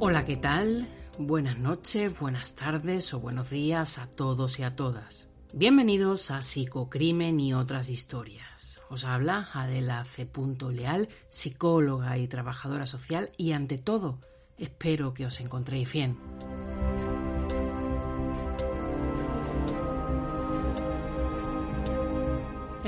Hola, ¿qué tal? Buenas noches, buenas tardes o buenos días a todos y a todas. Bienvenidos a Psicocrimen y otras historias. Os habla Adela C. Leal, psicóloga y trabajadora social y ante todo, espero que os encontréis bien.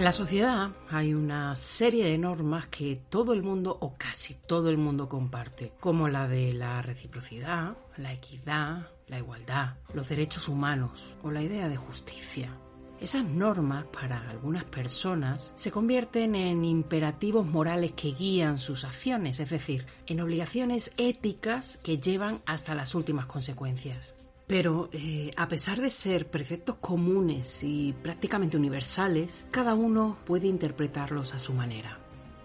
En la sociedad hay una serie de normas que todo el mundo o casi todo el mundo comparte, como la de la reciprocidad, la equidad, la igualdad, los derechos humanos o la idea de justicia. Esas normas para algunas personas se convierten en imperativos morales que guían sus acciones, es decir, en obligaciones éticas que llevan hasta las últimas consecuencias. Pero eh, a pesar de ser preceptos comunes y prácticamente universales, cada uno puede interpretarlos a su manera.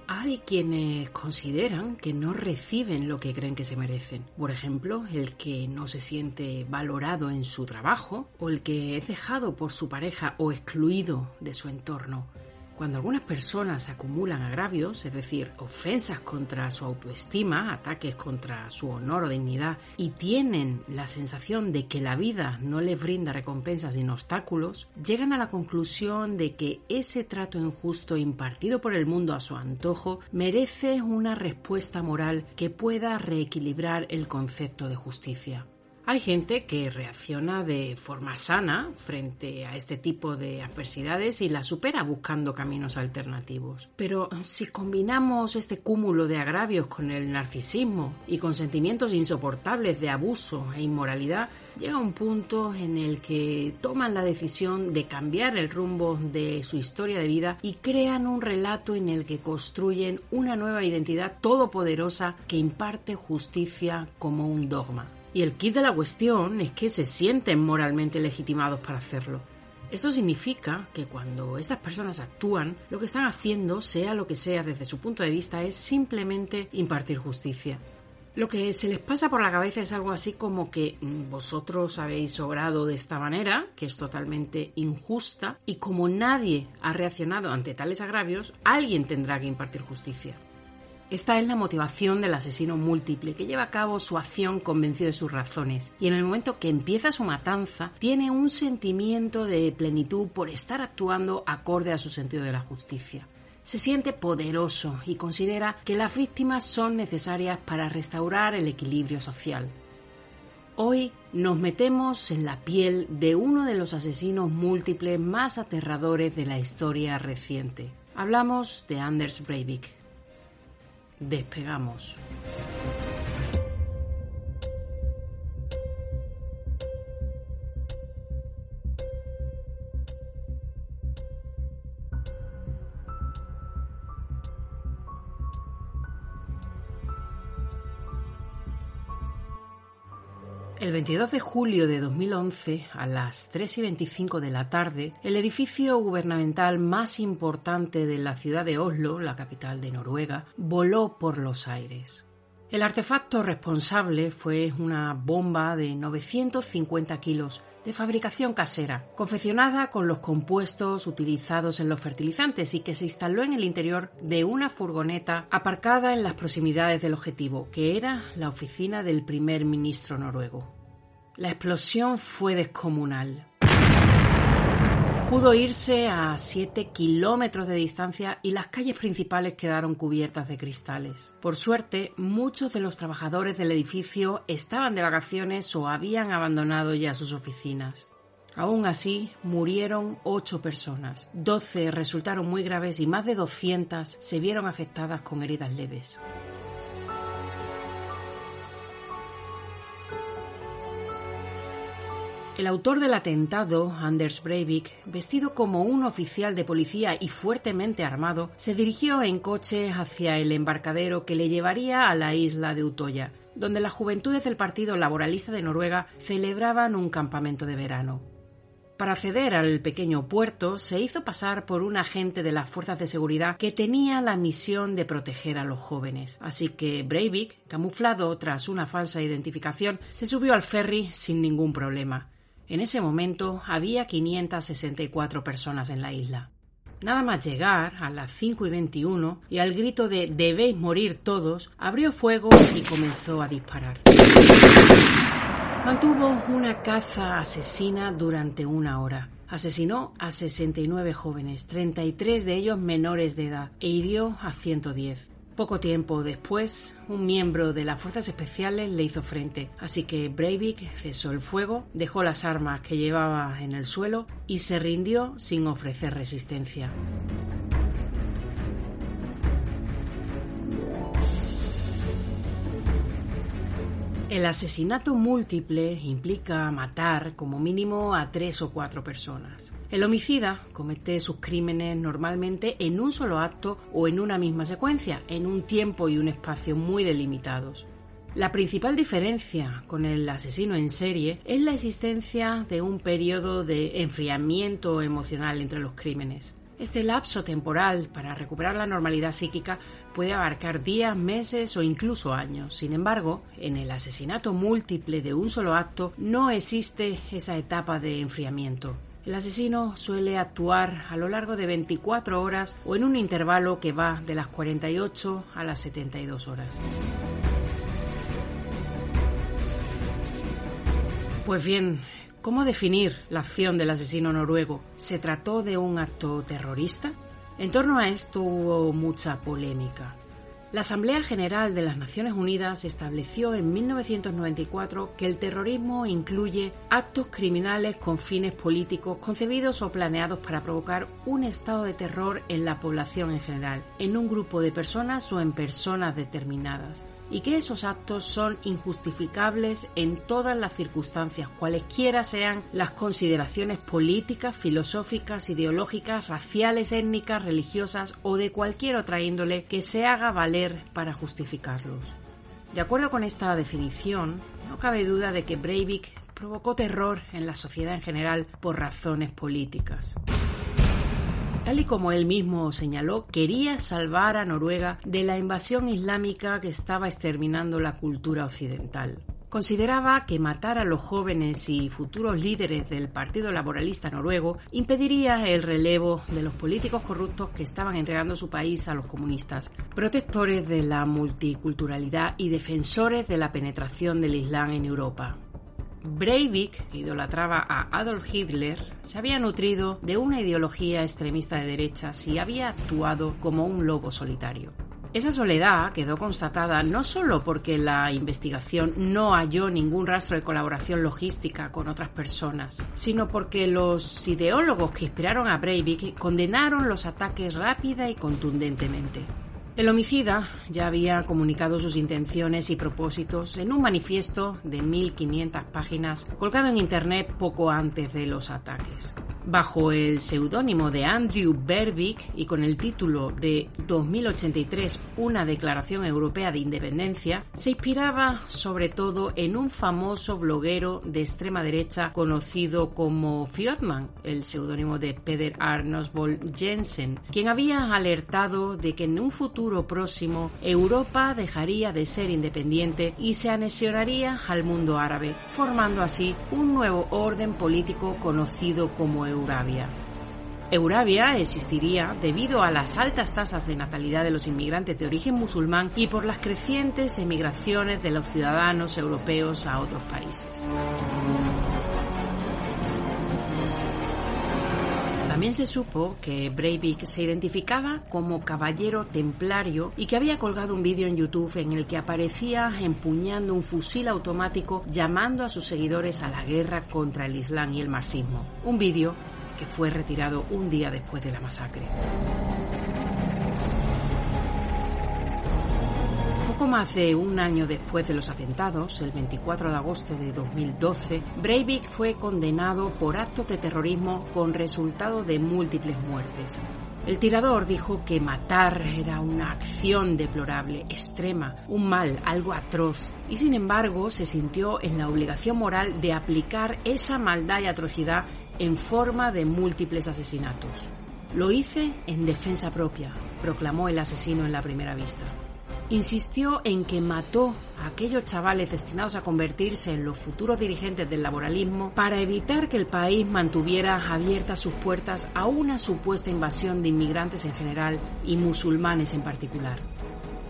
Hay quienes consideran que no reciben lo que creen que se merecen. Por ejemplo, el que no se siente valorado en su trabajo o el que es dejado por su pareja o excluido de su entorno. Cuando algunas personas acumulan agravios, es decir, ofensas contra su autoestima, ataques contra su honor o dignidad, y tienen la sensación de que la vida no les brinda recompensas sino obstáculos, llegan a la conclusión de que ese trato injusto impartido por el mundo a su antojo merece una respuesta moral que pueda reequilibrar el concepto de justicia. Hay gente que reacciona de forma sana frente a este tipo de adversidades y la supera buscando caminos alternativos. Pero si combinamos este cúmulo de agravios con el narcisismo y con sentimientos insoportables de abuso e inmoralidad, llega un punto en el que toman la decisión de cambiar el rumbo de su historia de vida y crean un relato en el que construyen una nueva identidad todopoderosa que imparte justicia como un dogma. Y el kit de la cuestión es que se sienten moralmente legitimados para hacerlo. Esto significa que cuando estas personas actúan, lo que están haciendo, sea lo que sea desde su punto de vista, es simplemente impartir justicia. Lo que se les pasa por la cabeza es algo así como que mm, vosotros habéis obrado de esta manera, que es totalmente injusta, y como nadie ha reaccionado ante tales agravios, alguien tendrá que impartir justicia. Esta es la motivación del asesino múltiple, que lleva a cabo su acción convencido de sus razones, y en el momento que empieza su matanza, tiene un sentimiento de plenitud por estar actuando acorde a su sentido de la justicia. Se siente poderoso y considera que las víctimas son necesarias para restaurar el equilibrio social. Hoy nos metemos en la piel de uno de los asesinos múltiples más aterradores de la historia reciente. Hablamos de Anders Breivik, Despegamos. El 22 de julio de 2011, a las 3 y 25 de la tarde, el edificio gubernamental más importante de la ciudad de Oslo, la capital de Noruega, voló por los aires. El artefacto responsable fue una bomba de 950 kilos de fabricación casera, confeccionada con los compuestos utilizados en los fertilizantes y que se instaló en el interior de una furgoneta aparcada en las proximidades del objetivo, que era la oficina del primer ministro noruego. La explosión fue descomunal. Pudo irse a 7 kilómetros de distancia y las calles principales quedaron cubiertas de cristales. Por suerte, muchos de los trabajadores del edificio estaban de vacaciones o habían abandonado ya sus oficinas. Aún así, murieron 8 personas, 12 resultaron muy graves y más de 200 se vieron afectadas con heridas leves. El autor del atentado, Anders Breivik, vestido como un oficial de policía y fuertemente armado, se dirigió en coche hacia el embarcadero que le llevaría a la isla de Utoya, donde las juventudes del Partido Laboralista de Noruega celebraban un campamento de verano. Para acceder al pequeño puerto se hizo pasar por un agente de las fuerzas de seguridad que tenía la misión de proteger a los jóvenes. Así que Breivik, camuflado tras una falsa identificación, se subió al ferry sin ningún problema. En ese momento había 564 personas en la isla. Nada más llegar a las 5 y 21 y al grito de debéis morir todos, abrió fuego y comenzó a disparar. Mantuvo una caza asesina durante una hora. Asesinó a 69 jóvenes, 33 de ellos menores de edad, e hirió a 110. Poco tiempo después, un miembro de las fuerzas especiales le hizo frente, así que Breivik cesó el fuego, dejó las armas que llevaba en el suelo y se rindió sin ofrecer resistencia. El asesinato múltiple implica matar como mínimo a tres o cuatro personas. El homicida comete sus crímenes normalmente en un solo acto o en una misma secuencia, en un tiempo y un espacio muy delimitados. La principal diferencia con el asesino en serie es la existencia de un periodo de enfriamiento emocional entre los crímenes. Este lapso temporal para recuperar la normalidad psíquica puede abarcar días, meses o incluso años. Sin embargo, en el asesinato múltiple de un solo acto no existe esa etapa de enfriamiento. El asesino suele actuar a lo largo de 24 horas o en un intervalo que va de las 48 a las 72 horas. Pues bien, ¿Cómo definir la acción del asesino noruego? ¿Se trató de un acto terrorista? En torno a esto hubo mucha polémica. La Asamblea General de las Naciones Unidas estableció en 1994 que el terrorismo incluye actos criminales con fines políticos concebidos o planeados para provocar un estado de terror en la población en general, en un grupo de personas o en personas determinadas, y que esos actos son injustificables en todas las circunstancias, cualesquiera sean las consideraciones políticas, filosóficas, ideológicas, raciales, étnicas, religiosas o de cualquier otra índole que se haga valer para justificarlos. De acuerdo con esta definición, no cabe duda de que Breivik provocó terror en la sociedad en general por razones políticas. Tal y como él mismo señaló, quería salvar a Noruega de la invasión islámica que estaba exterminando la cultura occidental. Consideraba que matar a los jóvenes y futuros líderes del Partido Laboralista noruego impediría el relevo de los políticos corruptos que estaban entregando su país a los comunistas, protectores de la multiculturalidad y defensores de la penetración del Islam en Europa. Breivik, que idolatraba a Adolf Hitler, se había nutrido de una ideología extremista de derechas y había actuado como un lobo solitario. Esa soledad quedó constatada no solo porque la investigación no halló ningún rastro de colaboración logística con otras personas, sino porque los ideólogos que inspiraron a Breivik condenaron los ataques rápida y contundentemente. El homicida ya había comunicado sus intenciones y propósitos en un manifiesto de 1.500 páginas colgado en Internet poco antes de los ataques bajo el seudónimo de Andrew Berwick y con el título de 2083 Una Declaración Europea de Independencia, se inspiraba sobre todo en un famoso bloguero de extrema derecha conocido como Fjordman, el seudónimo de Peder Arnosvold Jensen, quien había alertado de que en un futuro próximo Europa dejaría de ser independiente y se anexionaría al mundo árabe, formando así un nuevo orden político conocido como Eurabia. Existiría debido a las altas tasas de natalidad de los inmigrantes de origen musulmán y por las crecientes emigraciones de los ciudadanos europeos a otros países. También se supo que Breivik se identificaba como caballero templario y que había colgado un vídeo en YouTube en el que aparecía empuñando un fusil automático llamando a sus seguidores a la guerra contra el Islam y el marxismo. Un vídeo que fue retirado un día después de la masacre. Poco más un año después de los atentados, el 24 de agosto de 2012, Breivik fue condenado por actos de terrorismo con resultado de múltiples muertes. El tirador dijo que matar era una acción deplorable, extrema, un mal, algo atroz, y sin embargo se sintió en la obligación moral de aplicar esa maldad y atrocidad en forma de múltiples asesinatos. Lo hice en defensa propia, proclamó el asesino en la primera vista. Insistió en que mató a aquellos chavales destinados a convertirse en los futuros dirigentes del laboralismo para evitar que el país mantuviera abiertas sus puertas a una supuesta invasión de inmigrantes en general y musulmanes en particular.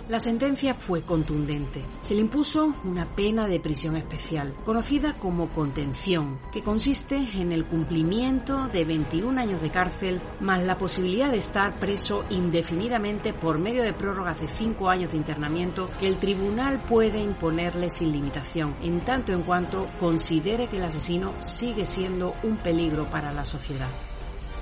La sentencia fue contundente. Se le impuso una pena de prisión especial, conocida como contención, que consiste en el cumplimiento de 21 años de cárcel más la posibilidad de estar preso indefinidamente por medio de prórrogas de 5 años de internamiento que el tribunal puede imponerle sin limitación, en tanto en cuanto considere que el asesino sigue siendo un peligro para la sociedad.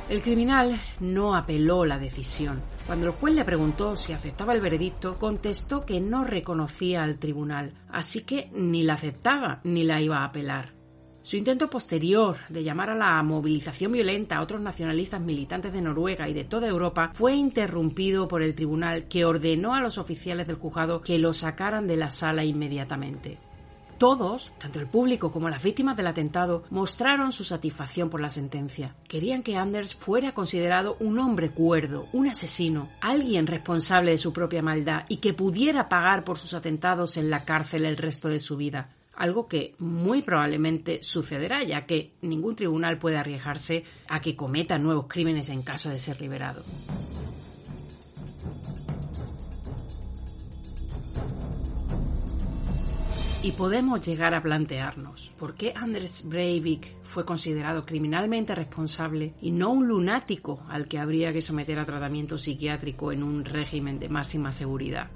El criminal no apeló la decisión. Cuando el juez le preguntó si aceptaba el veredicto, contestó que no reconocía al tribunal, así que ni la aceptaba ni la iba a apelar. Su intento posterior de llamar a la movilización violenta a otros nacionalistas militantes de Noruega y de toda Europa fue interrumpido por el tribunal que ordenó a los oficiales del juzgado que lo sacaran de la sala inmediatamente. Todos, tanto el público como las víctimas del atentado, mostraron su satisfacción por la sentencia. Querían que Anders fuera considerado un hombre cuerdo, un asesino, alguien responsable de su propia maldad y que pudiera pagar por sus atentados en la cárcel el resto de su vida. Algo que muy probablemente sucederá, ya que ningún tribunal puede arriesgarse a que cometa nuevos crímenes en caso de ser liberado. Y podemos llegar a plantearnos por qué Anders Breivik fue considerado criminalmente responsable y no un lunático al que habría que someter a tratamiento psiquiátrico en un régimen de máxima seguridad.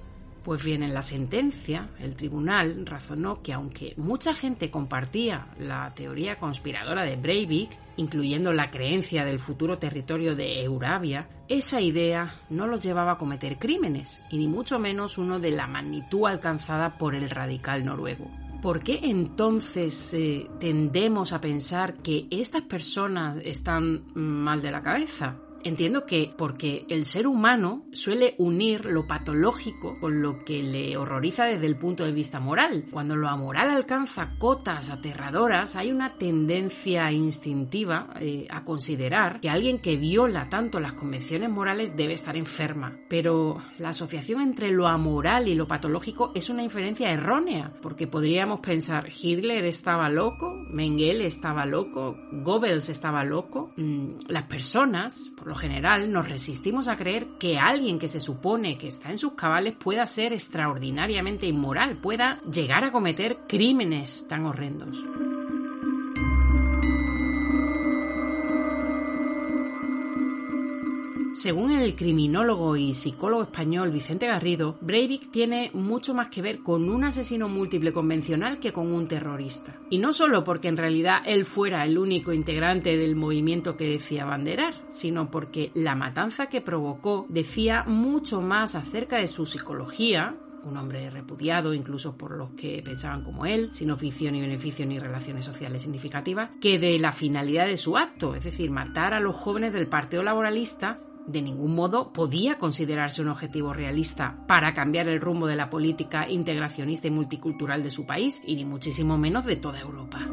Pues bien, en la sentencia, el tribunal razonó que aunque mucha gente compartía la teoría conspiradora de Breivik, incluyendo la creencia del futuro territorio de Eurabia, esa idea no lo llevaba a cometer crímenes, y ni mucho menos uno de la magnitud alcanzada por el radical noruego. ¿Por qué entonces eh, tendemos a pensar que estas personas están mal de la cabeza? Entiendo que porque el ser humano suele unir lo patológico con lo que le horroriza desde el punto de vista moral. Cuando lo amoral alcanza cotas aterradoras, hay una tendencia instintiva eh, a considerar que alguien que viola tanto las convenciones morales debe estar enferma. Pero la asociación entre lo amoral y lo patológico es una inferencia errónea, porque podríamos pensar Hitler estaba loco, Mengele estaba loco, Goebbels estaba loco. Mm, las personas, por lo general, nos resistimos a creer que alguien que se supone que está en sus cabales pueda ser extraordinariamente inmoral, pueda llegar a cometer crímenes tan horrendos. Según el criminólogo y psicólogo español Vicente Garrido, Breivik tiene mucho más que ver con un asesino múltiple convencional que con un terrorista. Y no solo porque en realidad él fuera el único integrante del movimiento que decía banderar, sino porque la matanza que provocó decía mucho más acerca de su psicología, un hombre repudiado incluso por los que pensaban como él, sin oficio ni beneficio ni relaciones sociales significativas, que de la finalidad de su acto, es decir, matar a los jóvenes del Partido Laboralista de ningún modo podía considerarse un objetivo realista para cambiar el rumbo de la política integracionista y multicultural de su país, y ni muchísimo menos de toda Europa.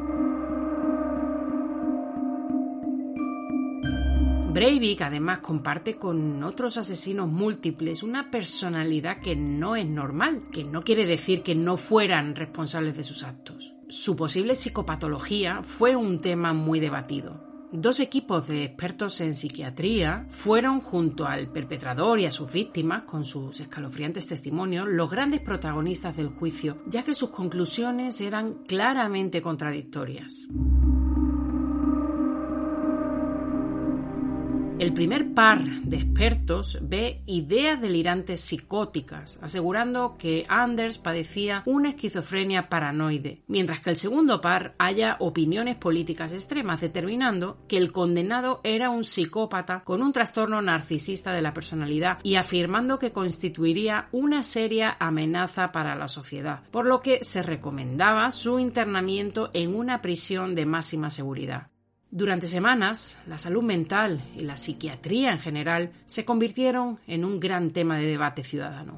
Breivik además comparte con otros asesinos múltiples una personalidad que no es normal, que no quiere decir que no fueran responsables de sus actos. Su posible psicopatología fue un tema muy debatido. Dos equipos de expertos en psiquiatría fueron junto al perpetrador y a sus víctimas, con sus escalofriantes testimonios, los grandes protagonistas del juicio, ya que sus conclusiones eran claramente contradictorias. El primer par de expertos ve ideas delirantes psicóticas, asegurando que Anders padecía una esquizofrenia paranoide, mientras que el segundo par haya opiniones políticas extremas, determinando que el condenado era un psicópata con un trastorno narcisista de la personalidad y afirmando que constituiría una seria amenaza para la sociedad, por lo que se recomendaba su internamiento en una prisión de máxima seguridad. Durante semanas, la salud mental y la psiquiatría en general se convirtieron en un gran tema de debate ciudadano.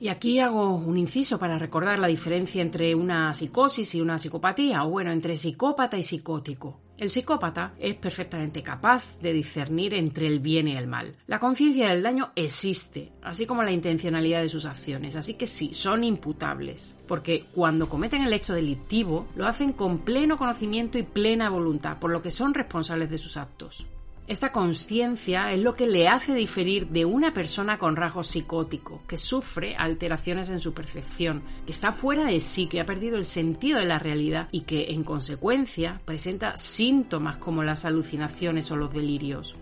Y aquí hago un inciso para recordar la diferencia entre una psicosis y una psicopatía, o bueno, entre psicópata y psicótico. El psicópata es perfectamente capaz de discernir entre el bien y el mal. La conciencia del daño existe, así como la intencionalidad de sus acciones, así que sí, son imputables, porque cuando cometen el hecho delictivo lo hacen con pleno conocimiento y plena voluntad, por lo que son responsables de sus actos. Esta conciencia es lo que le hace diferir de una persona con rasgos psicóticos, que sufre alteraciones en su percepción, que está fuera de sí, que ha perdido el sentido de la realidad y que, en consecuencia, presenta síntomas como las alucinaciones o los delirios.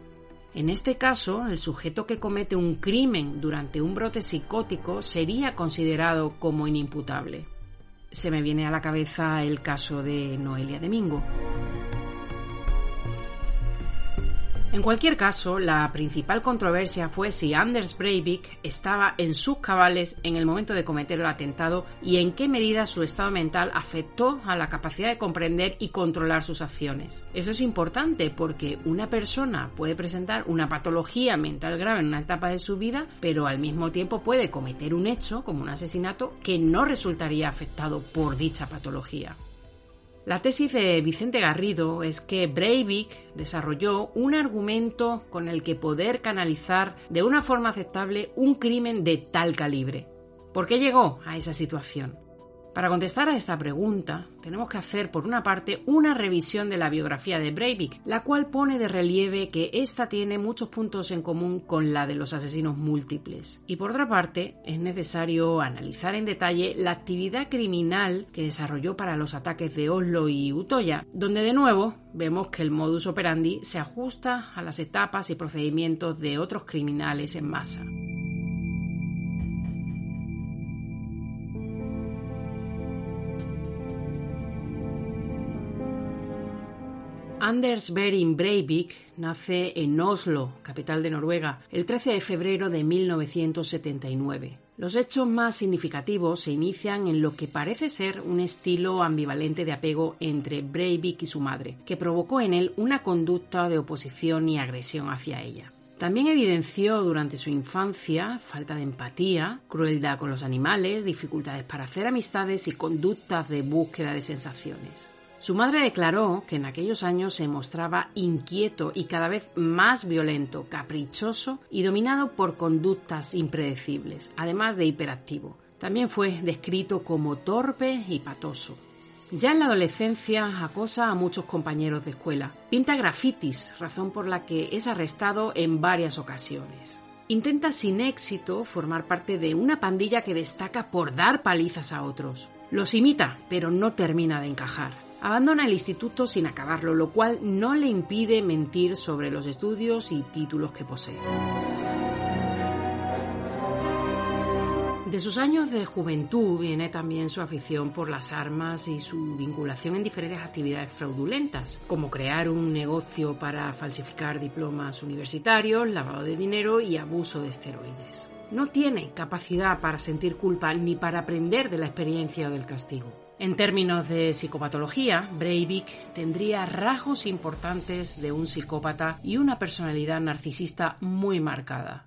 En este caso, el sujeto que comete un crimen durante un brote psicótico sería considerado como inimputable. Se me viene a la cabeza el caso de Noelia Domingo. En cualquier caso, la principal controversia fue si Anders Breivik estaba en sus cabales en el momento de cometer el atentado y en qué medida su estado mental afectó a la capacidad de comprender y controlar sus acciones. Eso es importante porque una persona puede presentar una patología mental grave en una etapa de su vida, pero al mismo tiempo puede cometer un hecho, como un asesinato, que no resultaría afectado por dicha patología. La tesis de Vicente Garrido es que Breivik desarrolló un argumento con el que poder canalizar de una forma aceptable un crimen de tal calibre. ¿Por qué llegó a esa situación? Para contestar a esta pregunta, tenemos que hacer, por una parte, una revisión de la biografía de Breivik, la cual pone de relieve que ésta tiene muchos puntos en común con la de los asesinos múltiples. Y por otra parte, es necesario analizar en detalle la actividad criminal que desarrolló para los ataques de Oslo y Utoya, donde de nuevo vemos que el modus operandi se ajusta a las etapas y procedimientos de otros criminales en masa. Anders Behring Breivik nace en Oslo, capital de Noruega, el 13 de febrero de 1979. Los hechos más significativos se inician en lo que parece ser un estilo ambivalente de apego entre Breivik y su madre, que provocó en él una conducta de oposición y agresión hacia ella. También evidenció durante su infancia falta de empatía, crueldad con los animales, dificultades para hacer amistades y conductas de búsqueda de sensaciones. Su madre declaró que en aquellos años se mostraba inquieto y cada vez más violento, caprichoso y dominado por conductas impredecibles, además de hiperactivo. También fue descrito como torpe y patoso. Ya en la adolescencia acosa a muchos compañeros de escuela. Pinta grafitis, razón por la que es arrestado en varias ocasiones. Intenta sin éxito formar parte de una pandilla que destaca por dar palizas a otros. Los imita, pero no termina de encajar. Abandona el instituto sin acabarlo, lo cual no le impide mentir sobre los estudios y títulos que posee. De sus años de juventud viene también su afición por las armas y su vinculación en diferentes actividades fraudulentas, como crear un negocio para falsificar diplomas universitarios, lavado de dinero y abuso de esteroides. No tiene capacidad para sentir culpa ni para aprender de la experiencia o del castigo. En términos de psicopatología, Breivik tendría rasgos importantes de un psicópata y una personalidad narcisista muy marcada.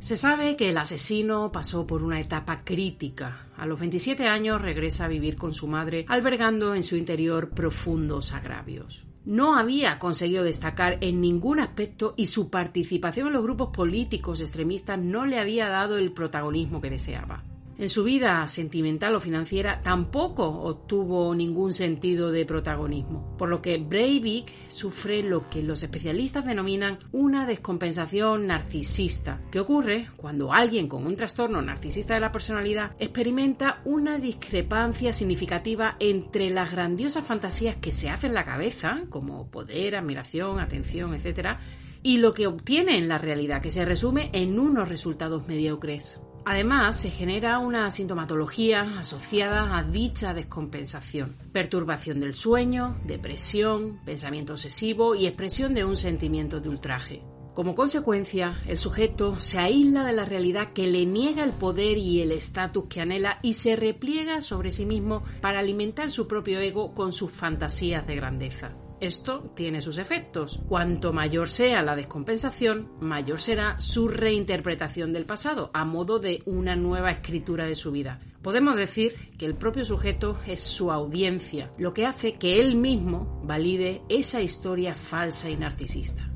Se sabe que el asesino pasó por una etapa crítica. A los 27 años regresa a vivir con su madre, albergando en su interior profundos agravios no había conseguido destacar en ningún aspecto y su participación en los grupos políticos extremistas no le había dado el protagonismo que deseaba. En su vida sentimental o financiera tampoco obtuvo ningún sentido de protagonismo, por lo que Breivik sufre lo que los especialistas denominan una descompensación narcisista, que ocurre cuando alguien con un trastorno narcisista de la personalidad experimenta una discrepancia significativa entre las grandiosas fantasías que se hacen en la cabeza, como poder, admiración, atención, etc., y lo que obtiene en la realidad, que se resume en unos resultados mediocres. Además, se genera una sintomatología asociada a dicha descompensación, perturbación del sueño, depresión, pensamiento obsesivo y expresión de un sentimiento de ultraje. Como consecuencia, el sujeto se aísla de la realidad que le niega el poder y el estatus que anhela y se repliega sobre sí mismo para alimentar su propio ego con sus fantasías de grandeza. Esto tiene sus efectos. Cuanto mayor sea la descompensación, mayor será su reinterpretación del pasado, a modo de una nueva escritura de su vida. Podemos decir que el propio sujeto es su audiencia, lo que hace que él mismo valide esa historia falsa y narcisista.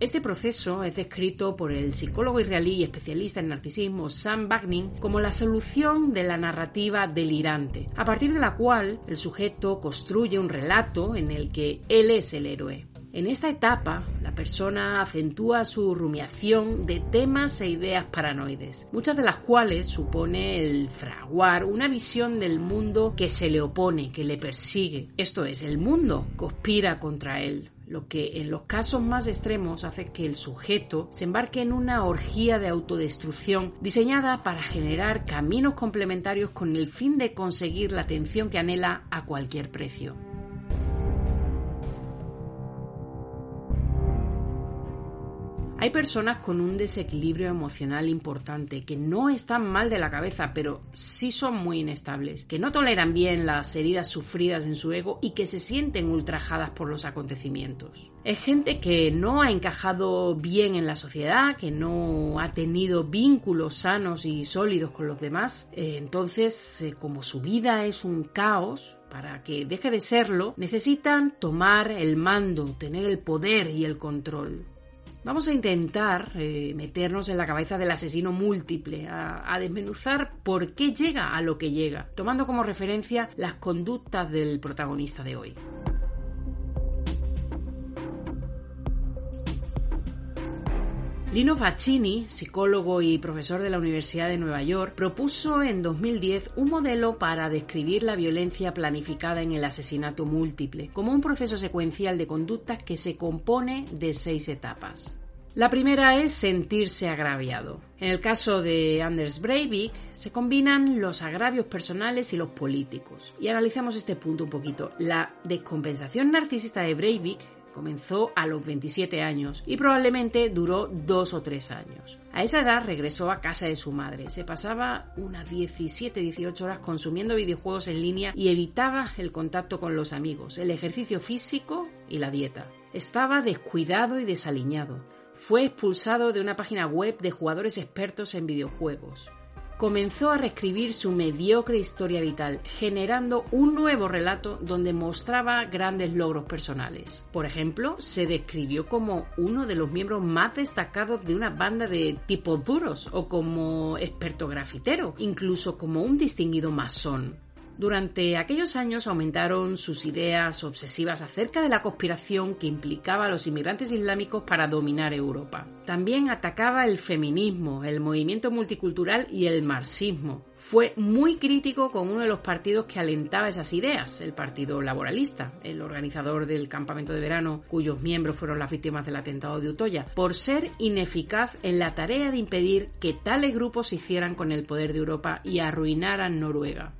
Este proceso es descrito por el psicólogo israelí y especialista en narcisismo Sam Bagnin como la solución de la narrativa delirante, a partir de la cual el sujeto construye un relato en el que él es el héroe. En esta etapa, la persona acentúa su rumiación de temas e ideas paranoides, muchas de las cuales supone el fraguar una visión del mundo que se le opone, que le persigue. Esto es, el mundo conspira contra él, lo que en los casos más extremos hace que el sujeto se embarque en una orgía de autodestrucción diseñada para generar caminos complementarios con el fin de conseguir la atención que anhela a cualquier precio. Hay personas con un desequilibrio emocional importante, que no están mal de la cabeza, pero sí son muy inestables, que no toleran bien las heridas sufridas en su ego y que se sienten ultrajadas por los acontecimientos. Es gente que no ha encajado bien en la sociedad, que no ha tenido vínculos sanos y sólidos con los demás. Eh, entonces, eh, como su vida es un caos, para que deje de serlo, necesitan tomar el mando, tener el poder y el control. Vamos a intentar eh, meternos en la cabeza del asesino múltiple, a, desmenuzar por qué llega a lo que llega, tomando como referencia las conductas del protagonista de hoy. Lino Faccini, psicólogo y profesor de la Universidad de Nueva York, propuso en 2010 un modelo para describir la violencia planificada en el asesinato múltiple, como un proceso secuencial de conductas que se compone de seis etapas. La primera es sentirse agraviado. En el caso de Anders Breivik se combinan los agravios personales y los políticos. Y analizamos este punto un poquito. La descompensación narcisista de Breivik Comenzó a los 27 años y probablemente duró dos o tres años. A esa edad regresó a casa de su madre. Se pasaba unas 17-18 horas consumiendo videojuegos en línea y evitaba el contacto con los amigos, el ejercicio físico y la dieta. Estaba descuidado y desaliñado. Fue expulsado de una página web de jugadores expertos en videojuegos comenzó a reescribir su mediocre historia vital, generando un nuevo relato donde mostraba grandes logros personales. Por ejemplo, se describió como uno de los miembros más destacados de una banda de tipos duros o como experto grafitero, incluso como un distinguido masón. Durante aquellos años aumentaron sus ideas obsesivas acerca de la conspiración que implicaba a los inmigrantes islámicos para dominar Europa. También atacaba el feminismo, el movimiento multicultural y el marxismo. Fue muy crítico con uno de los partidos que alentaba esas ideas, el Partido Laboralista, el organizador del campamento de verano cuyos miembros fueron las víctimas del atentado de Utoya, por ser ineficaz en la tarea de impedir que tales grupos se hicieran con el poder de Europa y arruinaran Noruega.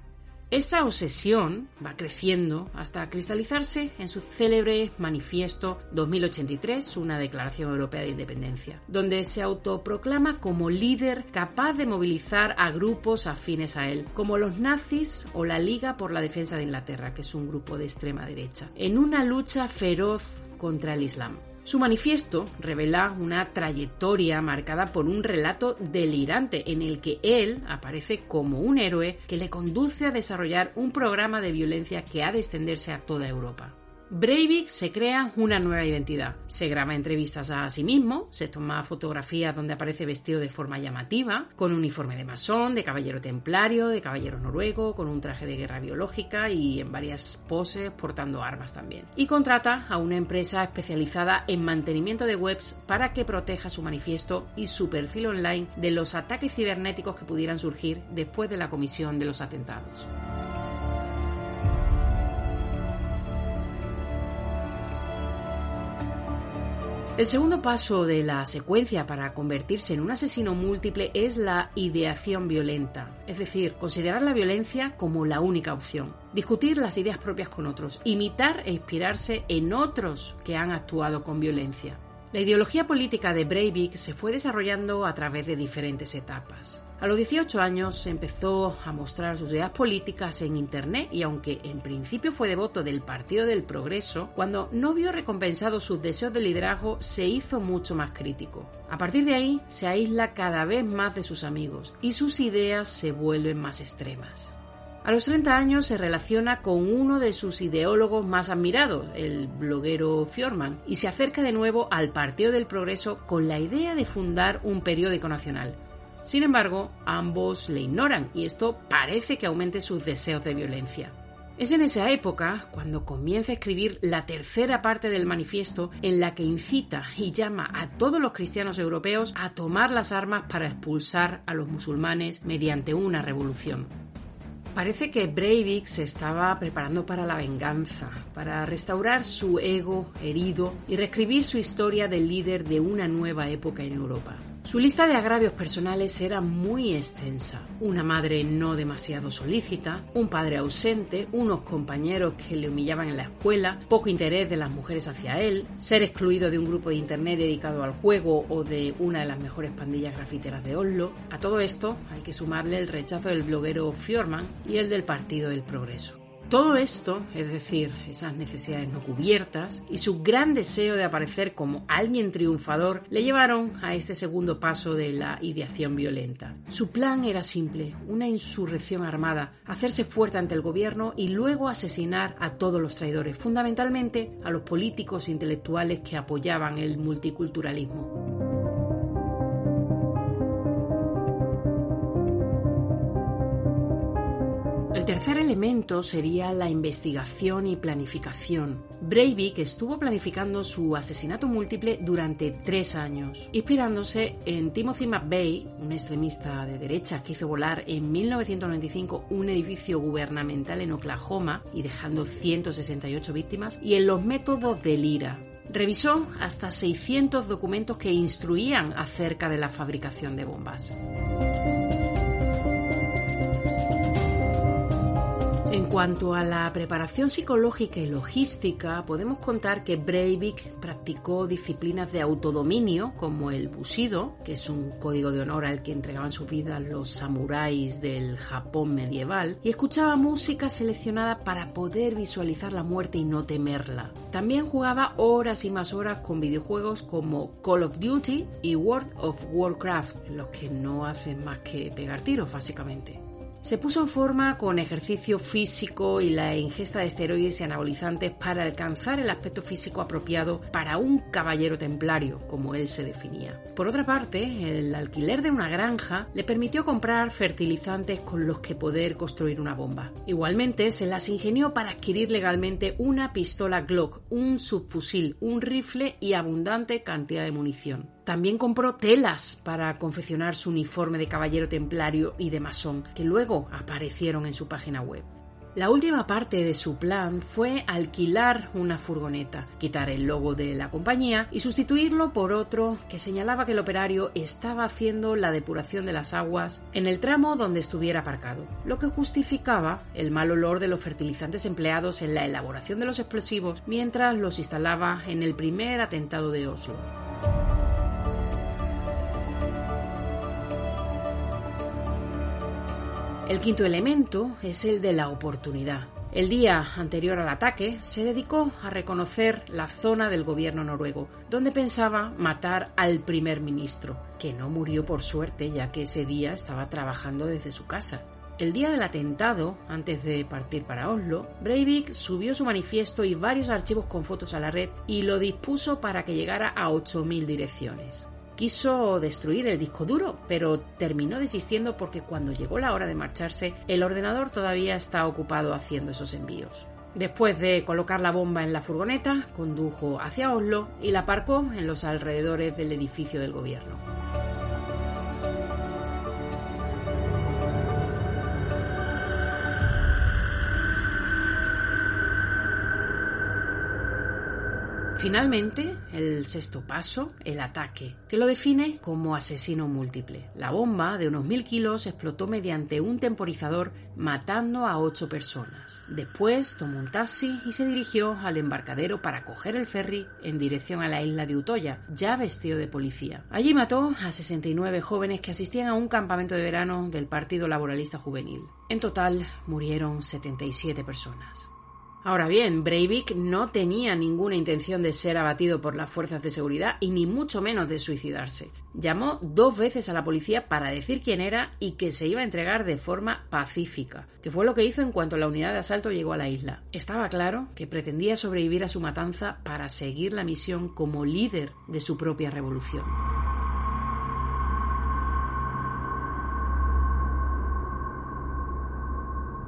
Esta obsesión va creciendo hasta cristalizarse en su célebre Manifiesto 2083, una declaración europea de independencia, donde se autoproclama como líder capaz de movilizar a grupos afines a él, como los nazis o la Liga por la Defensa de Inglaterra, que es un grupo de extrema derecha, en una lucha feroz contra el Islam. Su manifiesto revela una trayectoria marcada por un relato delirante en el que él aparece como un héroe que le conduce a desarrollar un programa de violencia que ha de extenderse a toda Europa. Breivik se crea una nueva identidad. Se graba entrevistas a sí mismo, se toma fotografías donde aparece vestido de forma llamativa, con uniforme de masón, de caballero templario, de caballero noruego, con un traje de guerra biológica y en varias poses portando armas también. Y contrata a una empresa especializada en mantenimiento de webs para que proteja su manifiesto y su perfil online de los ataques cibernéticos que pudieran surgir después de la comisión de los atentados. El segundo paso de la secuencia para convertirse en un asesino múltiple es la ideación violenta, es decir, considerar la violencia como la única opción, discutir las ideas propias con otros, imitar e inspirarse en otros que han actuado con violencia. La ideología política de Breivik se fue desarrollando a través de diferentes etapas. A los 18 años empezó a mostrar sus ideas políticas en Internet y aunque en principio fue devoto del Partido del Progreso, cuando no vio recompensados sus deseos de liderazgo se hizo mucho más crítico. A partir de ahí se aísla cada vez más de sus amigos y sus ideas se vuelven más extremas. A los 30 años se relaciona con uno de sus ideólogos más admirados, el bloguero Fjordman, y se acerca de nuevo al Partido del Progreso con la idea de fundar un periódico nacional. Sin embargo, ambos le ignoran y esto parece que aumente sus deseos de violencia. Es en esa época cuando comienza a escribir la tercera parte del manifiesto en la que incita y llama a todos los cristianos europeos a tomar las armas para expulsar a los musulmanes mediante una revolución. Parece que Breivik se estaba preparando para la venganza, para restaurar su ego herido y reescribir su historia del líder de una nueva época en Europa. Su lista de agravios personales era muy extensa. Una madre no demasiado solícita, un padre ausente, unos compañeros que le humillaban en la escuela, poco interés de las mujeres hacia él, ser excluido de un grupo de internet dedicado al juego o de una de las mejores pandillas grafiteras de Oslo. A todo esto hay que sumarle el rechazo del bloguero Fjordman y el del Partido del Progreso. Todo esto, es decir, esas necesidades no cubiertas y su gran deseo de aparecer como alguien triunfador, le llevaron a este segundo paso de la ideación violenta. Su plan era simple, una insurrección armada, hacerse fuerte ante el gobierno y luego asesinar a todos los traidores, fundamentalmente a los políticos e intelectuales que apoyaban el multiculturalismo. El tercer elemento sería la investigación y planificación. Breivik estuvo planificando su asesinato múltiple durante tres años, inspirándose en Timothy McVeigh, un extremista de derecha que hizo volar en 1995 un edificio gubernamental en Oklahoma y dejando 168 víctimas, y en los métodos de Lira, revisó hasta 600 documentos que instruían acerca de la fabricación de bombas. Cuanto a la preparación psicológica y logística, podemos contar que Breivik practicó disciplinas de autodominio como el bushido, que es un código de honor al que entregaban su vida los samuráis del Japón medieval, y escuchaba música seleccionada para poder visualizar la muerte y no temerla. También jugaba horas y más horas con videojuegos como Call of Duty y World of Warcraft, en los que no hacen más que pegar tiros básicamente. Se puso en forma con ejercicio físico y la ingesta de esteroides y anabolizantes para alcanzar el aspecto físico apropiado para un caballero templario, como él se definía. Por otra parte, el alquiler de una granja le permitió comprar fertilizantes con los que poder construir una bomba. Igualmente, se las ingenió para adquirir legalmente una pistola Glock, un subfusil, un rifle y abundante cantidad de munición. También compró telas para confeccionar su uniforme de caballero templario y de masón, que luego aparecieron en su página web. La última parte de su plan fue alquilar una furgoneta, quitar el logo de la compañía y sustituirlo por otro que señalaba que el operario estaba haciendo la depuración de las aguas en el tramo donde estuviera aparcado, lo que justificaba el mal olor de los fertilizantes empleados en la elaboración de los explosivos mientras los instalaba en el primer atentado de Oslo. El quinto elemento es el de la oportunidad. El día anterior al ataque se dedicó a reconocer la zona del gobierno noruego, donde pensaba matar al primer ministro, que no murió por suerte ya que ese día estaba trabajando desde su casa. El día del atentado, antes de partir para Oslo, Breivik subió su manifiesto y varios archivos con fotos a la red y lo dispuso para que llegara a 8.000 direcciones quiso destruir el disco duro, pero terminó desistiendo porque cuando llegó la hora de marcharse, el ordenador todavía está ocupado haciendo esos envíos. Después de colocar la bomba en la furgoneta, condujo hacia Oslo y la aparcó en los alrededores del edificio del gobierno. Finalmente, el sexto paso, el ataque, que lo define como asesino múltiple. La bomba de unos mil kilos explotó mediante un temporizador matando a ocho personas. Después tomó un taxi y se dirigió al embarcadero para coger el ferry en dirección a la isla de Utoya, ya vestido de policía. Allí mató a 69 jóvenes que asistían a un campamento de verano del Partido Laboralista Juvenil. En total murieron 77 personas. Ahora bien, Breivik no tenía ninguna intención de ser abatido por las fuerzas de seguridad y ni mucho menos de suicidarse. Llamó dos veces a la policía para decir quién era y que se iba a entregar de forma pacífica, que fue lo que hizo en cuanto la unidad de asalto llegó a la isla. Estaba claro que pretendía sobrevivir a su matanza para seguir la misión como líder de su propia revolución.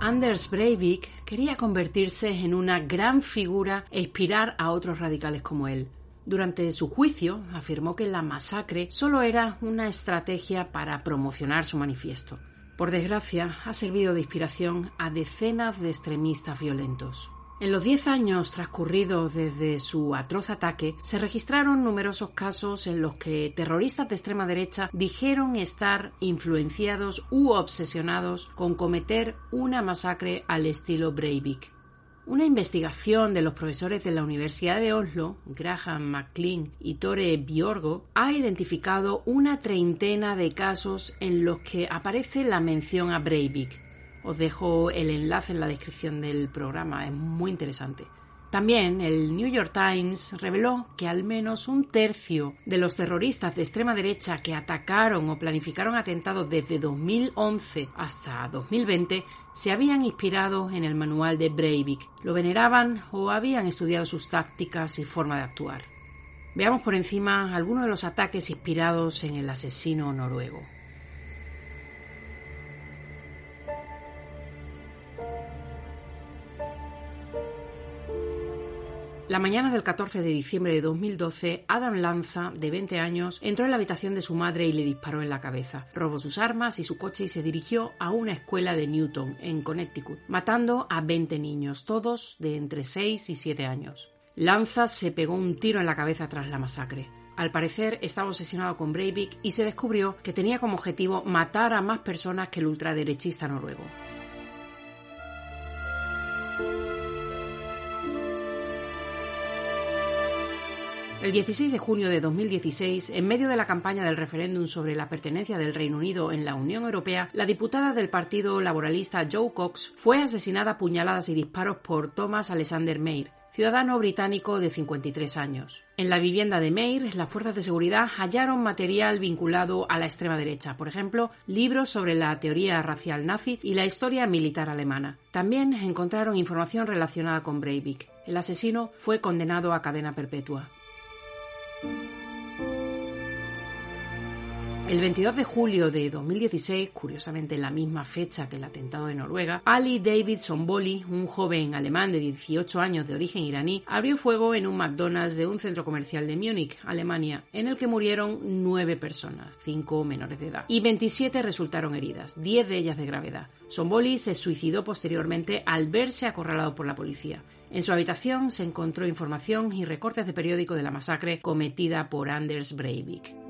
Anders Breivik quería convertirse en una gran figura e inspirar a otros radicales como él. Durante su juicio afirmó que la masacre solo era una estrategia para promocionar su manifiesto. Por desgracia, ha servido de inspiración a decenas de extremistas violentos. En los diez años transcurridos desde su atroz ataque, se registraron numerosos casos en los que terroristas de extrema derecha dijeron estar influenciados u obsesionados con cometer una masacre al estilo Breivik. Una investigación de los profesores de la Universidad de Oslo, Graham McLean y Tore Bjorgo, ha identificado una treintena de casos en los que aparece la mención a Breivik, os dejo el enlace en la descripción del programa, es muy interesante. También el New York Times reveló que al menos un tercio de los terroristas de extrema derecha que atacaron o planificaron atentados desde 2011 hasta 2020 se habían inspirado en el manual de Breivik, lo veneraban o habían estudiado sus tácticas y forma de actuar. Veamos por encima algunos de los ataques inspirados en el asesino noruego. La mañana del 14 de diciembre de 2012, Adam Lanza, de 20 años, entró en la habitación de su madre y le disparó en la cabeza. Robó sus armas y su coche y se dirigió a una escuela de Newton, en Connecticut, matando a 20 niños, todos de entre 6 y 7 años. Lanza se pegó un tiro en la cabeza tras la masacre. Al parecer estaba obsesionado con Breivik y se descubrió que tenía como objetivo matar a más personas que el ultraderechista noruego. El 16 de junio de 2016, en medio de la campaña del referéndum sobre la pertenencia del Reino Unido en la Unión Europea, la diputada del Partido Laboralista Joe Cox fue asesinada a puñaladas y disparos por Thomas Alexander Mayer, ciudadano británico de 53 años. En la vivienda de Mayer, las fuerzas de seguridad hallaron material vinculado a la extrema derecha, por ejemplo, libros sobre la teoría racial nazi y la historia militar alemana. También encontraron información relacionada con Breivik. El asesino fue condenado a cadena perpetua. El 22 de julio de 2016, curiosamente en la misma fecha que el atentado de Noruega, Ali David Somboli, un joven alemán de 18 años de origen iraní, abrió fuego en un McDonald's de un centro comercial de Múnich, Alemania, en el que murieron nueve personas, cinco menores de edad, y 27 resultaron heridas, 10 de ellas de gravedad. Somboli se suicidó posteriormente al verse acorralado por la policía. En su habitación se encontró información y recortes de periódico de la masacre cometida por Anders Breivik.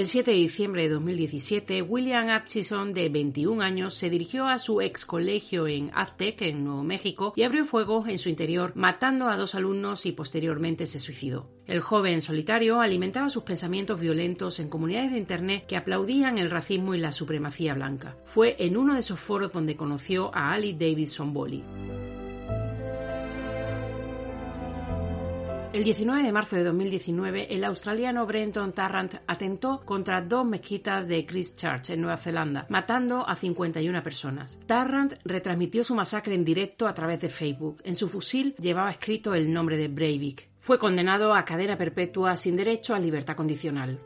El 7 de diciembre de 2017, William Atchison, de 21 años, se dirigió a su ex colegio en Aztec, en Nuevo México, y abrió fuego en su interior, matando a dos alumnos y posteriormente se suicidó. El joven solitario alimentaba sus pensamientos violentos en comunidades de Internet que aplaudían el racismo y la supremacía blanca. Fue en uno de esos foros donde conoció a Ali Davidson Bolly. El 19 de marzo de 2019, el australiano Brenton Tarrant atentó contra dos mezquitas de Christchurch, en Nueva Zelanda, matando a 51 personas. Tarrant retransmitió su masacre en directo a través de Facebook. En su fusil llevaba escrito el nombre de Breivik. Fue condenado a cadena perpetua sin derecho a libertad condicional.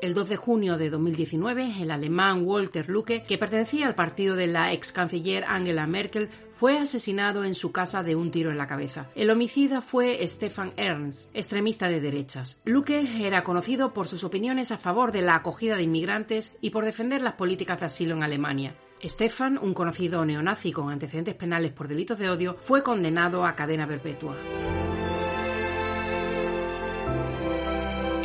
El 2 de junio de 2019, el alemán Walter Lucke, que pertenecía al partido de la ex canciller Angela Merkel, fue asesinado en su casa de un tiro en la cabeza. El homicida fue Stefan Ernst, extremista de derechas. Lucke era conocido por sus opiniones a favor de la acogida de inmigrantes y por defender las políticas de asilo en Alemania. Stefan, un conocido neonazi con antecedentes penales por delitos de odio, fue condenado a cadena perpetua.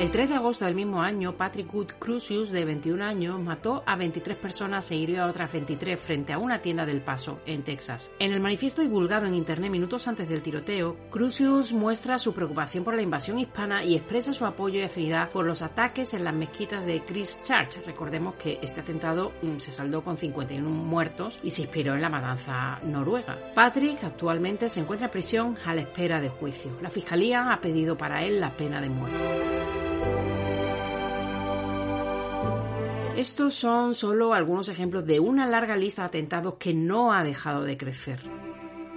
El 3 de agosto del mismo año, Patrick Wood Crucius, de 21 años, mató a 23 personas e hirió a otras 23 frente a una tienda del Paso, en Texas. En el manifiesto divulgado en Internet minutos antes del tiroteo, Crucius muestra su preocupación por la invasión hispana y expresa su apoyo y afinidad por los ataques en las mezquitas de Christchurch. Recordemos que este atentado mm, se saldó con 51 muertos y se inspiró en la matanza noruega. Patrick actualmente se encuentra en prisión a la espera de juicio. La fiscalía ha pedido para él la pena de muerte. Estos son solo algunos ejemplos de una larga lista de atentados que no ha dejado de crecer.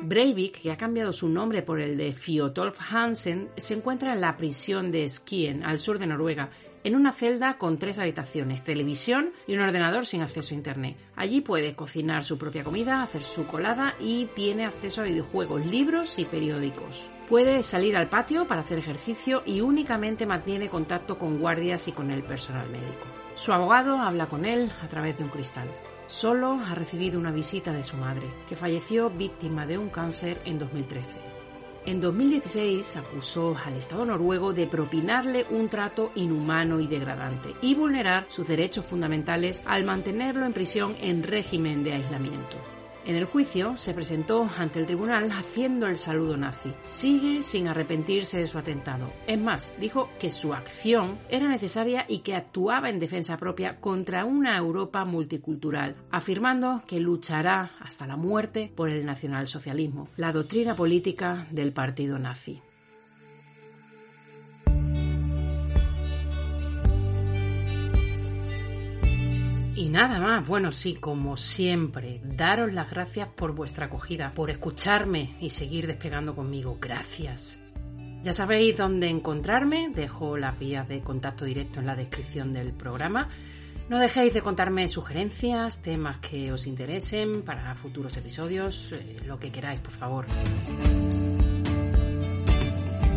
Breivik, que ha cambiado su nombre por el de Fiotolf Hansen, se encuentra en la prisión de Skien, al sur de Noruega, en una celda con tres habitaciones, televisión y un ordenador sin acceso a Internet. Allí puede cocinar su propia comida, hacer su colada y tiene acceso a videojuegos, libros y periódicos. Puede salir al patio para hacer ejercicio y únicamente mantiene contacto con guardias y con el personal médico. Su abogado habla con él a través de un cristal. Solo ha recibido una visita de su madre, que falleció víctima de un cáncer en 2013. En 2016 acusó al Estado noruego de propinarle un trato inhumano y degradante y vulnerar sus derechos fundamentales al mantenerlo en prisión en régimen de aislamiento. En el juicio se presentó ante el tribunal haciendo el saludo nazi. Sigue sin arrepentirse de su atentado. Es más, dijo que su acción era necesaria y que actuaba en defensa propia contra una Europa multicultural, afirmando que luchará hasta la muerte por el nacionalsocialismo, la doctrina política del partido nazi. Nada más, bueno, sí, como siempre, daros las gracias por vuestra acogida, por escucharme y seguir despegando conmigo. Gracias. Ya sabéis dónde encontrarme, dejo las vías de contacto directo en la descripción del programa. No dejéis de contarme sugerencias, temas que os interesen para futuros episodios, eh, lo que queráis, por favor.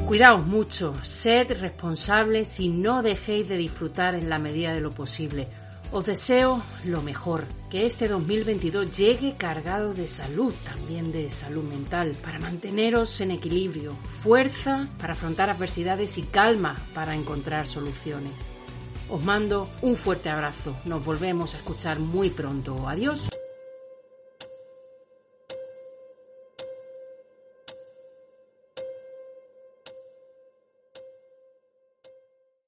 Cuidaos mucho, sed responsables y no dejéis de disfrutar en la medida de lo posible. Os deseo lo mejor, que este 2022 llegue cargado de salud, también de salud mental, para manteneros en equilibrio, fuerza para afrontar adversidades y calma para encontrar soluciones. Os mando un fuerte abrazo, nos volvemos a escuchar muy pronto. Adiós.